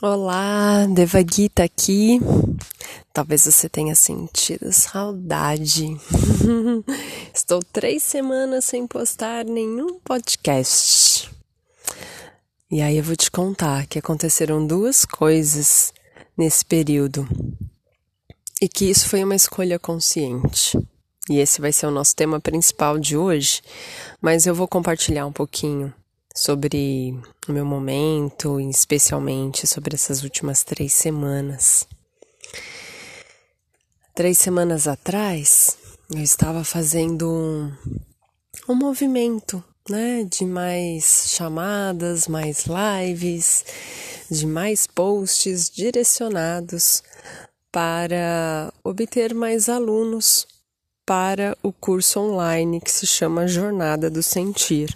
Olá, Devagita aqui. Talvez você tenha sentido saudade. Estou três semanas sem postar nenhum podcast. E aí eu vou te contar que aconteceram duas coisas nesse período e que isso foi uma escolha consciente. E esse vai ser o nosso tema principal de hoje, mas eu vou compartilhar um pouquinho sobre o meu momento, especialmente sobre essas últimas três semanas. Três semanas atrás, eu estava fazendo um, um movimento, né, de mais chamadas, mais lives, de mais posts direcionados para obter mais alunos para o curso online que se chama Jornada do Sentir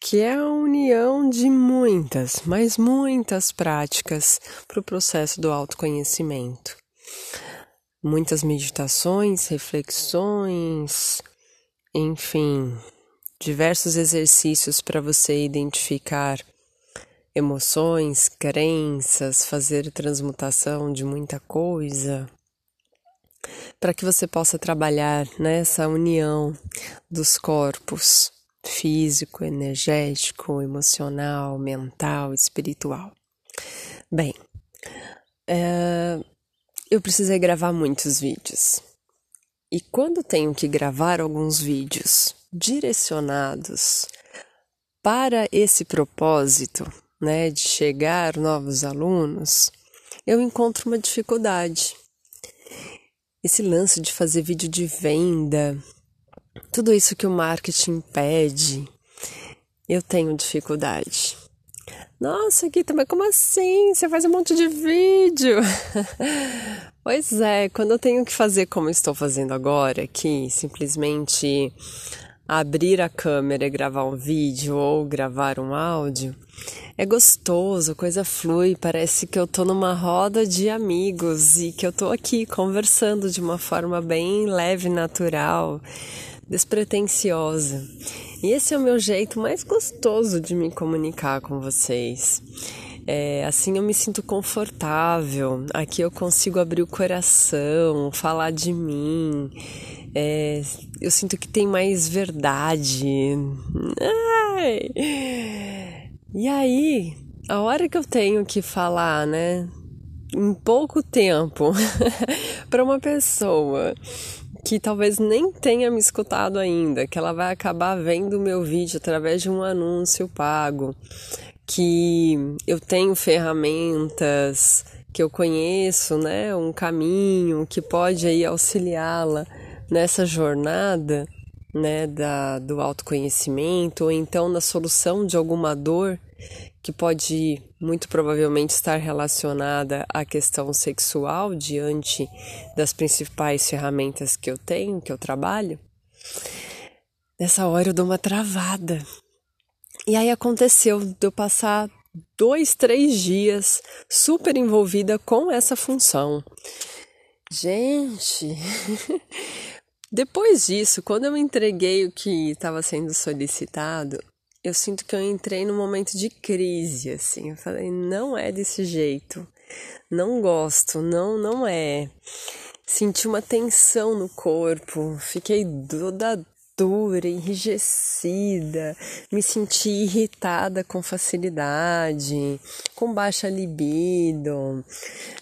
que é a união de muitas, mas muitas práticas para o processo do autoconhecimento. Muitas meditações, reflexões, enfim, diversos exercícios para você identificar emoções, crenças, fazer transmutação de muita coisa, para que você possa trabalhar nessa união dos corpos físico, energético, emocional, mental, espiritual. Bem, é, eu precisei gravar muitos vídeos. E quando tenho que gravar alguns vídeos direcionados para esse propósito, né, de chegar novos alunos, eu encontro uma dificuldade. Esse lance de fazer vídeo de venda, tudo isso que o marketing pede, eu tenho dificuldade. Nossa, Gita, mas como assim? Você faz um monte de vídeo. pois é, quando eu tenho que fazer como estou fazendo agora, que simplesmente abrir a câmera e gravar um vídeo ou gravar um áudio, é gostoso, coisa flui, parece que eu tô numa roda de amigos e que eu tô aqui conversando de uma forma bem leve, natural despretensiosa. E esse é o meu jeito mais gostoso de me comunicar com vocês. É, assim eu me sinto confortável, aqui eu consigo abrir o coração, falar de mim, é, eu sinto que tem mais verdade. Ai. E aí, a hora que eu tenho que falar, né, em pouco tempo, para uma pessoa que talvez nem tenha me escutado ainda, que ela vai acabar vendo o meu vídeo através de um anúncio pago, que eu tenho ferramentas, que eu conheço, né, um caminho que pode aí auxiliá-la nessa jornada, né, da, do autoconhecimento ou então na solução de alguma dor que pode muito provavelmente estar relacionada à questão sexual diante das principais ferramentas que eu tenho, que eu trabalho, nessa hora eu dou uma travada. E aí aconteceu de eu passar dois, três dias super envolvida com essa função. Gente, depois disso, quando eu entreguei o que estava sendo solicitado, eu sinto que eu entrei num momento de crise, assim. Eu falei, não é desse jeito. Não gosto, não, não é. Senti uma tensão no corpo, fiquei toda dura, enrijecida, me senti irritada com facilidade, com baixa libido,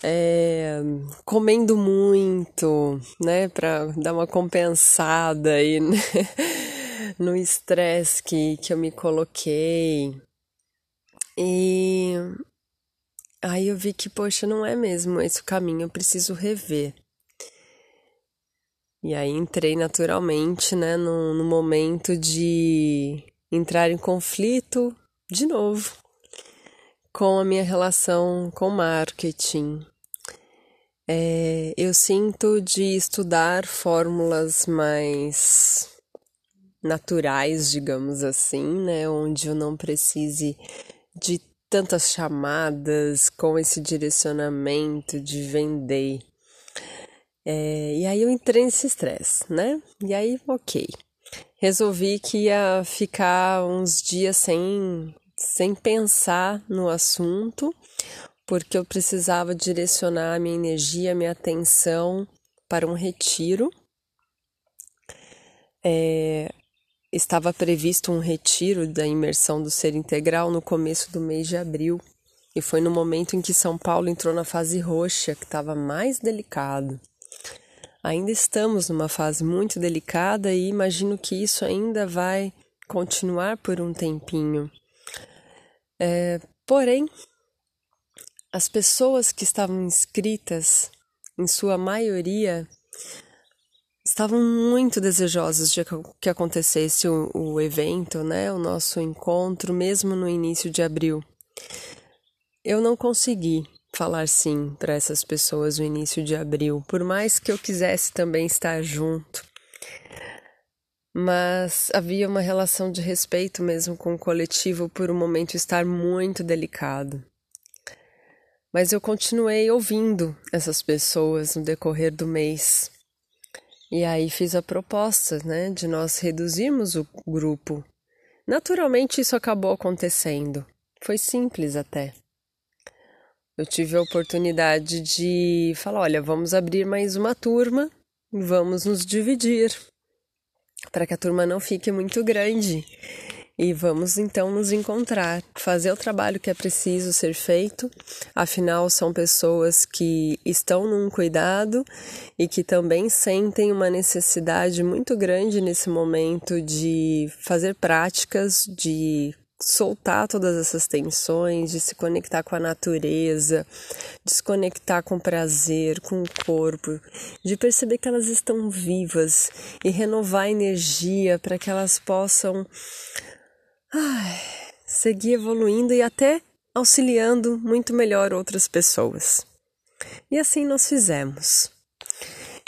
é, comendo muito, né, para dar uma compensada aí. Né? no estresse que, que eu me coloquei. E aí eu vi que, poxa, não é mesmo esse o caminho, eu preciso rever. E aí entrei naturalmente, né, no, no momento de entrar em conflito de novo com a minha relação com marketing. É, eu sinto de estudar fórmulas mais naturais, digamos assim, né? Onde eu não precise de tantas chamadas com esse direcionamento de vender. É, e aí eu entrei nesse estresse, né? E aí, ok. Resolvi que ia ficar uns dias sem, sem pensar no assunto, porque eu precisava direcionar a minha energia, a minha atenção para um retiro. É, estava previsto um retiro da imersão do ser integral no começo do mês de abril, e foi no momento em que São Paulo entrou na fase roxa, que estava mais delicado. Ainda estamos numa fase muito delicada e imagino que isso ainda vai continuar por um tempinho. É, porém, as pessoas que estavam inscritas, em sua maioria, estavam muito desejosas de que acontecesse o, o evento, né, o nosso encontro, mesmo no início de abril. Eu não consegui falar sim para essas pessoas no início de abril, por mais que eu quisesse também estar junto. Mas havia uma relação de respeito mesmo com o coletivo por um momento estar muito delicado. Mas eu continuei ouvindo essas pessoas no decorrer do mês. E aí fiz a proposta, né, de nós reduzirmos o grupo. Naturalmente isso acabou acontecendo. Foi simples até eu tive a oportunidade de falar: olha, vamos abrir mais uma turma, vamos nos dividir, para que a turma não fique muito grande. E vamos então nos encontrar, fazer o trabalho que é preciso ser feito. Afinal, são pessoas que estão num cuidado e que também sentem uma necessidade muito grande nesse momento de fazer práticas de soltar todas essas tensões, de se conectar com a natureza, de se conectar com o prazer, com o corpo, de perceber que elas estão vivas e renovar a energia para que elas possam ai, seguir evoluindo e até auxiliando muito melhor outras pessoas. E assim nós fizemos.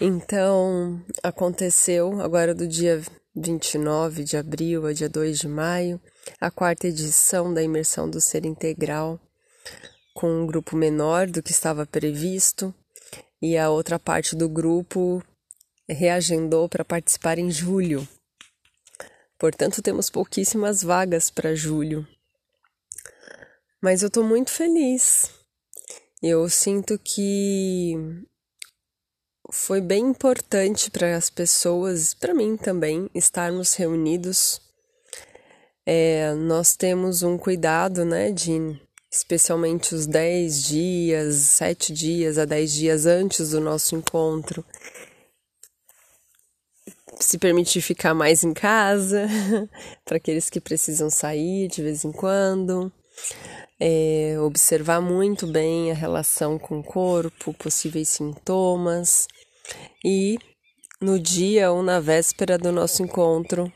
Então, aconteceu agora do dia 29 de abril a dia 2 de maio a quarta edição da imersão do ser integral, com um grupo menor do que estava previsto, e a outra parte do grupo reagendou para participar em julho. Portanto, temos pouquíssimas vagas para julho. Mas eu estou muito feliz. Eu sinto que foi bem importante para as pessoas, para mim também, estarmos reunidos. É, nós temos um cuidado, né, de especialmente os 10 dias, 7 dias a 10 dias antes do nosso encontro, se permitir ficar mais em casa, para aqueles que precisam sair de vez em quando, é, observar muito bem a relação com o corpo, possíveis sintomas, e no dia ou na véspera do nosso encontro,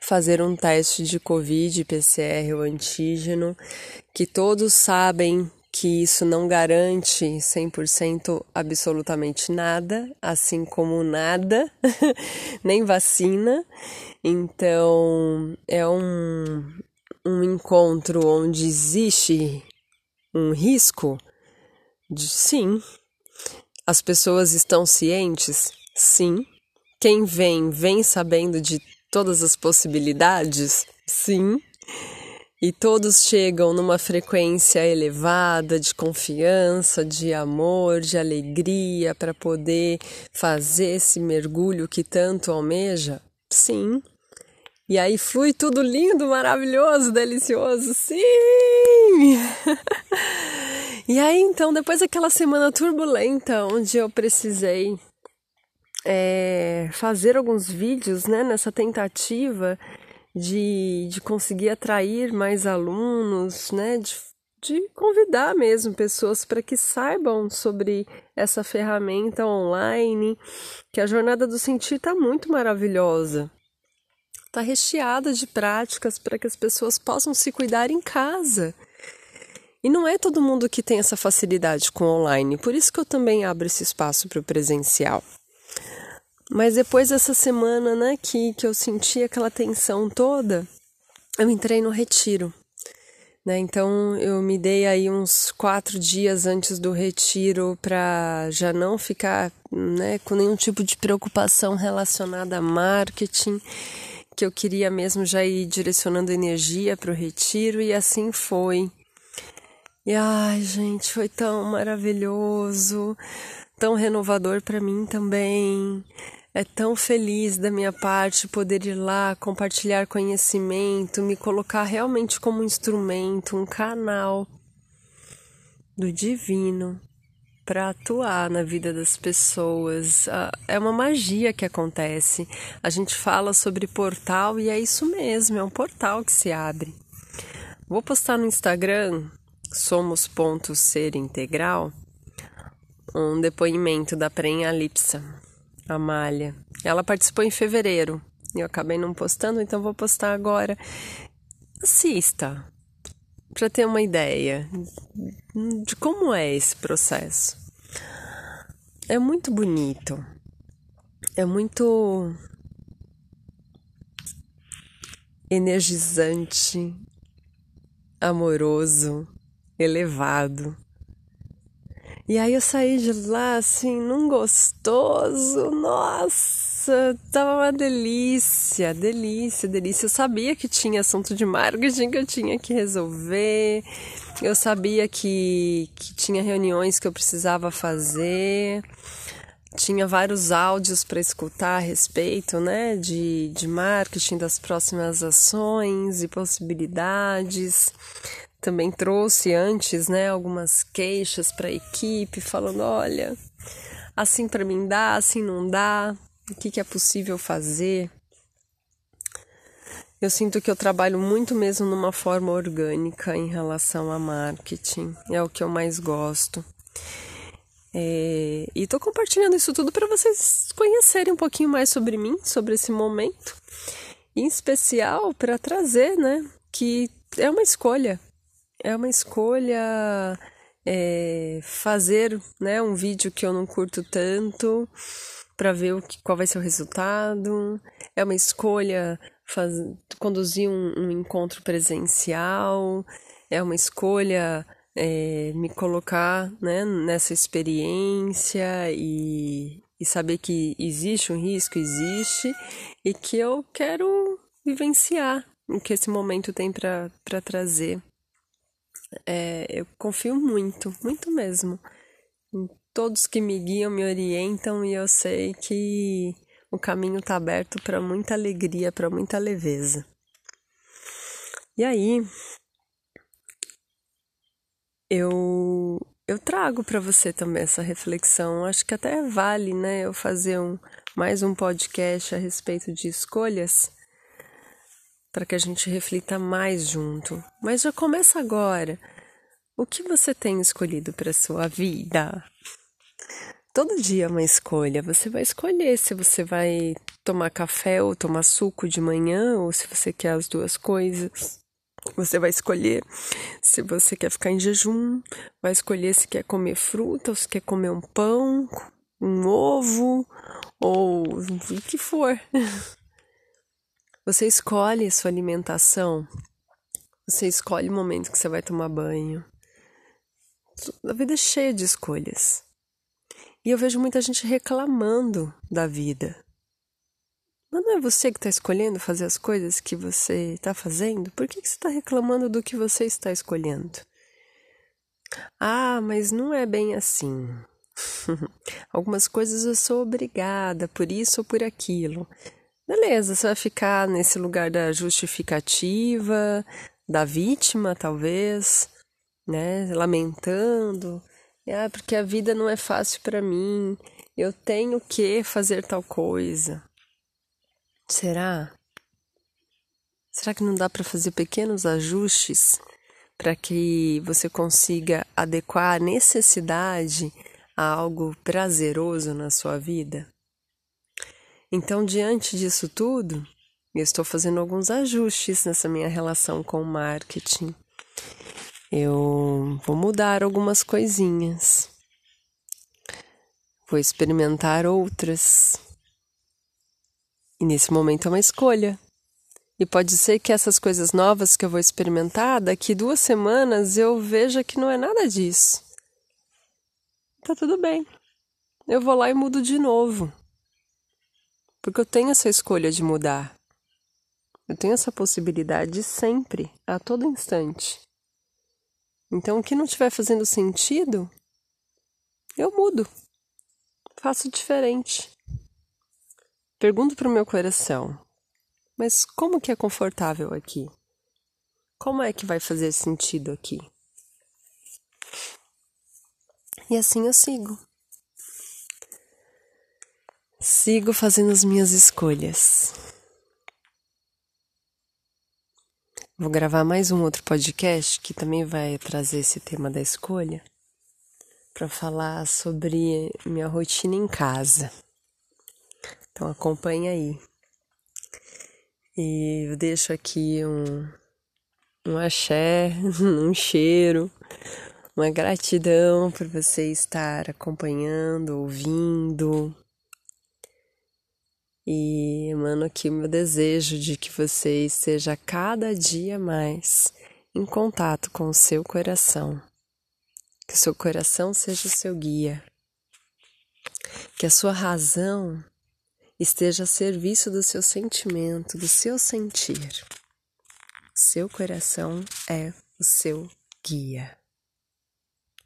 fazer um teste de Covid, PCR ou antígeno, que todos sabem que isso não garante 100% absolutamente nada, assim como nada, nem vacina. Então, é um, um encontro onde existe um risco de sim. As pessoas estão cientes? Sim. Quem vem, vem sabendo de todas as possibilidades? Sim. E todos chegam numa frequência elevada de confiança, de amor, de alegria para poder fazer esse mergulho que tanto almeja? Sim. E aí flui tudo lindo, maravilhoso, delicioso? Sim! e aí então, depois daquela semana turbulenta onde eu precisei é, fazer alguns vídeos né, nessa tentativa de, de conseguir atrair mais alunos, né, de, de convidar mesmo pessoas para que saibam sobre essa ferramenta online, que a jornada do sentir está muito maravilhosa. Está recheada de práticas para que as pessoas possam se cuidar em casa. E não é todo mundo que tem essa facilidade com online, por isso que eu também abro esse espaço para o presencial. Mas depois dessa semana, né, que, que eu senti aquela tensão toda, eu entrei no retiro. Né? Então eu me dei aí uns quatro dias antes do retiro para já não ficar né, com nenhum tipo de preocupação relacionada a marketing, que eu queria mesmo já ir direcionando energia para o retiro e assim foi. E ai, gente, foi tão maravilhoso, tão renovador para mim também. É tão feliz da minha parte poder ir lá, compartilhar conhecimento, me colocar realmente como um instrumento, um canal do divino para atuar na vida das pessoas. É uma magia que acontece. A gente fala sobre portal e é isso mesmo, é um portal que se abre. Vou postar no Instagram somos.ser integral um depoimento da Prenha Lipsa Amália. Ela participou em fevereiro. Eu acabei não postando, então vou postar agora. Assista, para ter uma ideia de como é esse processo. É muito bonito, é muito energizante, amoroso, elevado. E aí eu saí de lá assim, num gostoso, nossa, tava uma delícia, delícia, delícia. Eu sabia que tinha assunto de marketing que eu tinha que resolver, eu sabia que, que tinha reuniões que eu precisava fazer, tinha vários áudios para escutar a respeito, né, de, de marketing, das próximas ações e possibilidades. Também trouxe antes, né, algumas queixas para a equipe, falando: olha, assim para mim dá, assim não dá, o que, que é possível fazer. Eu sinto que eu trabalho muito mesmo numa forma orgânica em relação a marketing, é o que eu mais gosto. É, e estou compartilhando isso tudo para vocês conhecerem um pouquinho mais sobre mim, sobre esse momento, em especial para trazer, né, que é uma escolha, é uma escolha é, fazer né, um vídeo que eu não curto tanto para ver o que, qual vai ser o resultado. É uma escolha faz, conduzir um, um encontro presencial. É uma escolha é, me colocar né, nessa experiência e, e saber que existe um risco, existe, e que eu quero vivenciar o que esse momento tem para trazer é, eu confio muito, muito mesmo. Todos que me guiam, me orientam e eu sei que o caminho está aberto para muita alegria, para muita leveza. E aí, eu eu trago para você também essa reflexão. Acho que até vale, né, eu fazer um mais um podcast a respeito de escolhas para que a gente reflita mais junto. Mas já começa agora. O que você tem escolhido para sua vida? Todo dia é uma escolha. Você vai escolher se você vai tomar café ou tomar suco de manhã ou se você quer as duas coisas. Você vai escolher se você quer ficar em jejum, vai escolher se quer comer fruta ou se quer comer um pão, um ovo ou o que for. Você escolhe sua alimentação, você escolhe o momento que você vai tomar banho. A vida é cheia de escolhas. E eu vejo muita gente reclamando da vida. Mas não é você que está escolhendo fazer as coisas que você está fazendo? Por que, que você está reclamando do que você está escolhendo? Ah, mas não é bem assim. Algumas coisas eu sou obrigada por isso ou por aquilo. Beleza, você vai ficar nesse lugar da justificativa, da vítima, talvez, né? Lamentando. Ah, porque a vida não é fácil para mim. Eu tenho que fazer tal coisa. Será? Será que não dá para fazer pequenos ajustes para que você consiga adequar a necessidade a algo prazeroso na sua vida? Então, diante disso tudo, eu estou fazendo alguns ajustes nessa minha relação com o marketing. Eu vou mudar algumas coisinhas. Vou experimentar outras. E nesse momento é uma escolha. E pode ser que essas coisas novas que eu vou experimentar, daqui duas semanas eu veja que não é nada disso. Tá tudo bem. Eu vou lá e mudo de novo porque eu tenho essa escolha de mudar. Eu tenho essa possibilidade sempre, a todo instante. Então, o que não estiver fazendo sentido, eu mudo, faço diferente. Pergunto para o meu coração: mas como que é confortável aqui? Como é que vai fazer sentido aqui? E assim eu sigo. Sigo fazendo as minhas escolhas. Vou gravar mais um outro podcast que também vai trazer esse tema da escolha para falar sobre minha rotina em casa. Então acompanha aí. E eu deixo aqui um, um axé, um cheiro, uma gratidão por você estar acompanhando, ouvindo. E emano aqui o meu desejo de que você esteja cada dia mais em contato com o seu coração. Que o seu coração seja o seu guia. Que a sua razão esteja a serviço do seu sentimento, do seu sentir. Seu coração é o seu guia.